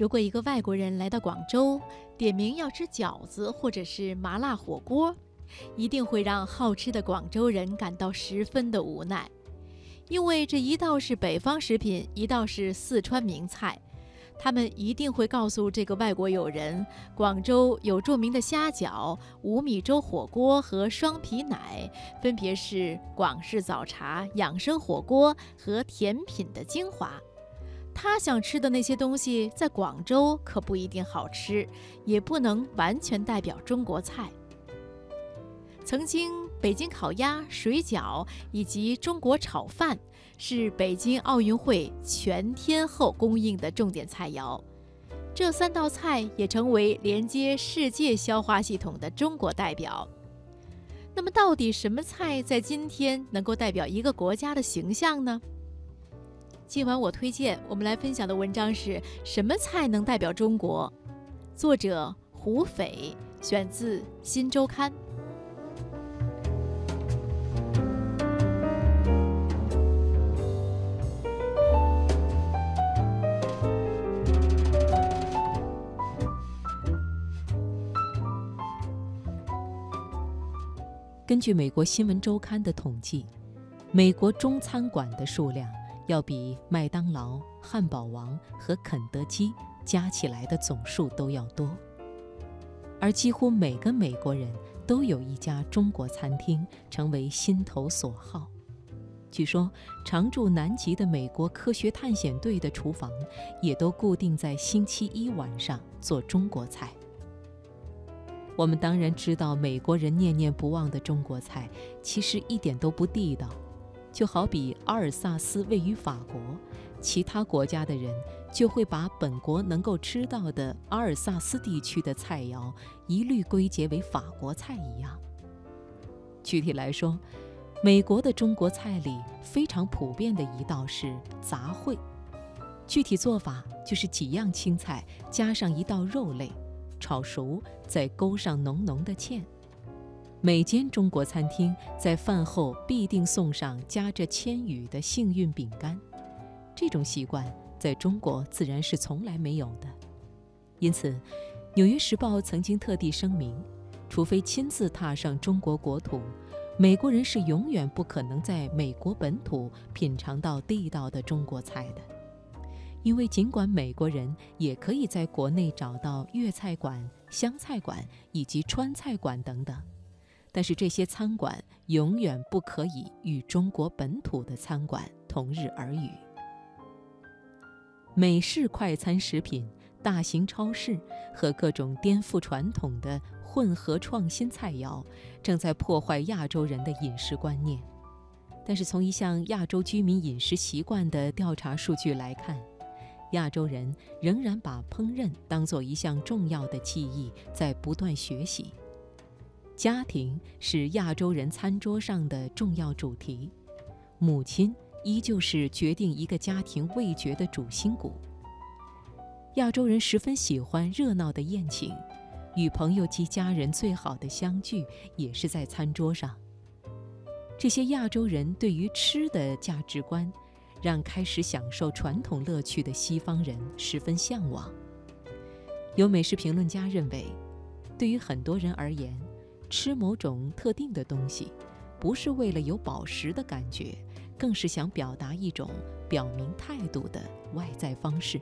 如果一个外国人来到广州，点名要吃饺子或者是麻辣火锅，一定会让好吃的广州人感到十分的无奈，因为这一道是北方食品，一道是四川名菜。他们一定会告诉这个外国友人，广州有著名的虾饺、五米粥火锅和双皮奶，分别是广式早茶、养生火锅和甜品的精华。他想吃的那些东西，在广州可不一定好吃，也不能完全代表中国菜。曾经，北京烤鸭、水饺以及中国炒饭是北京奥运会全天候供应的重点菜肴。这三道菜也成为连接世界消化系统的中国代表。那么，到底什么菜在今天能够代表一个国家的形象呢？今晚我推荐我们来分享的文章是什么菜能代表中国？作者胡斐，选自《新周刊》。根据美国新闻周刊的统计，美国中餐馆的数量。要比麦当劳、汉堡王和肯德基加起来的总数都要多，而几乎每个美国人都有一家中国餐厅，成为心头所好。据说，常驻南极的美国科学探险队的厨房也都固定在星期一晚上做中国菜。我们当然知道，美国人念念不忘的中国菜其实一点都不地道。就好比阿尔萨斯位于法国，其他国家的人就会把本国能够吃到的阿尔萨斯地区的菜肴一律归结为法国菜一样。具体来说，美国的中国菜里非常普遍的一道是杂烩，具体做法就是几样青菜加上一道肉类，炒熟再勾上浓浓的芡。每间中国餐厅在饭后必定送上夹着千羽的幸运饼干，这种习惯在中国自然是从来没有的。因此，《纽约时报》曾经特地声明，除非亲自踏上中国国土，美国人是永远不可能在美国本土品尝到地道的中国菜的。因为尽管美国人也可以在国内找到粤菜馆、湘菜馆以及川菜馆等等。但是这些餐馆永远不可以与中国本土的餐馆同日而语。美式快餐食品、大型超市和各种颠覆传统的混合创新菜肴，正在破坏亚洲人的饮食观念。但是从一项亚洲居民饮食习惯的调查数据来看，亚洲人仍然把烹饪当做一项重要的技艺，在不断学习。家庭是亚洲人餐桌上的重要主题，母亲依旧是决定一个家庭味觉的主心骨。亚洲人十分喜欢热闹的宴请，与朋友及家人最好的相聚也是在餐桌上。这些亚洲人对于吃的价值观，让开始享受传统乐趣的西方人十分向往。有美食评论家认为，对于很多人而言，吃某种特定的东西，不是为了有饱食的感觉，更是想表达一种表明态度的外在方式。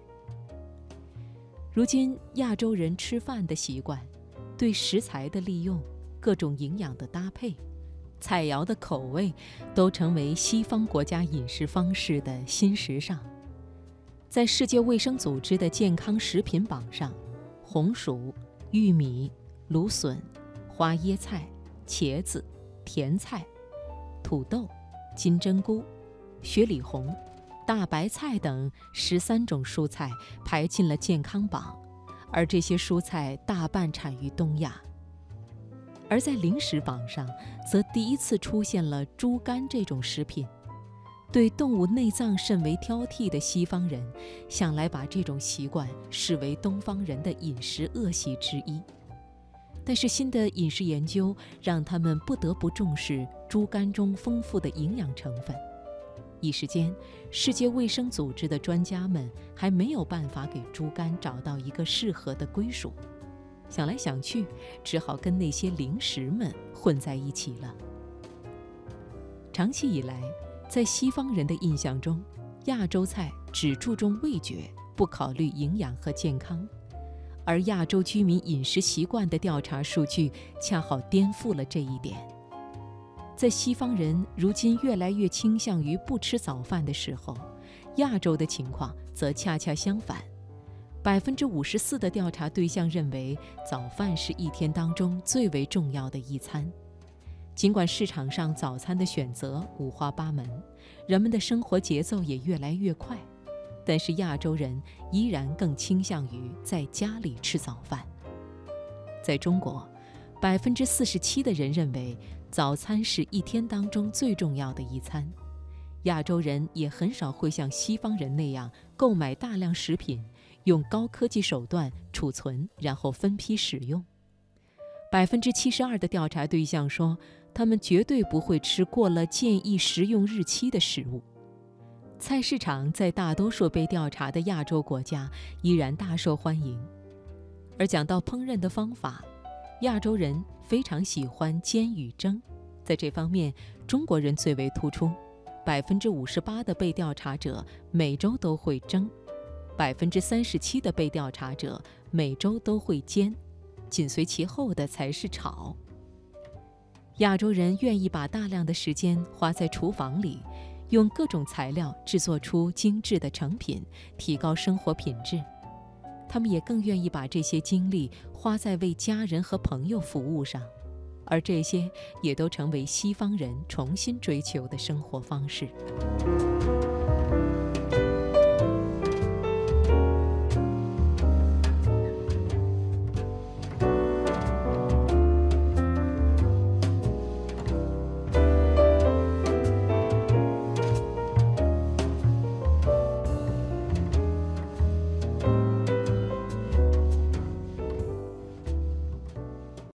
如今，亚洲人吃饭的习惯，对食材的利用、各种营养的搭配、菜肴的口味，都成为西方国家饮食方式的新时尚。在世界卫生组织的健康食品榜上，红薯、玉米、芦笋。花椰菜、茄子、甜菜、土豆、金针菇、雪里红、大白菜等十三种蔬菜排进了健康榜，而这些蔬菜大半产于东亚。而在零食榜上，则第一次出现了猪肝这种食品。对动物内脏甚为挑剔的西方人，向来把这种习惯视为东方人的饮食恶习之一。但是新的饮食研究让他们不得不重视猪肝中丰富的营养成分。一时间，世界卫生组织的专家们还没有办法给猪肝找到一个适合的归属。想来想去，只好跟那些零食们混在一起了。长期以来，在西方人的印象中，亚洲菜只注重味觉，不考虑营养和健康。而亚洲居民饮食习惯的调查数据恰好颠覆了这一点。在西方人如今越来越倾向于不吃早饭的时候，亚洲的情况则恰恰相反。百分之五十四的调查对象认为早饭是一天当中最为重要的一餐。尽管市场上早餐的选择五花八门，人们的生活节奏也越来越快，但是亚洲人依然更倾向于在家里吃早饭。在中国，百分之四十七的人认为早餐是一天当中最重要的一餐。亚洲人也很少会像西方人那样购买大量食品。用高科技手段储存，然后分批使用。百分之七十二的调查对象说，他们绝对不会吃过了建议食用日期的食物。菜市场在大多数被调查的亚洲国家依然大受欢迎。而讲到烹饪的方法，亚洲人非常喜欢煎与蒸，在这方面，中国人最为突出。百分之五十八的被调查者每周都会蒸。百分之三十七的被调查者每周都会煎，紧随其后的才是炒。亚洲人愿意把大量的时间花在厨房里，用各种材料制作出精致的成品，提高生活品质。他们也更愿意把这些精力花在为家人和朋友服务上，而这些也都成为西方人重新追求的生活方式。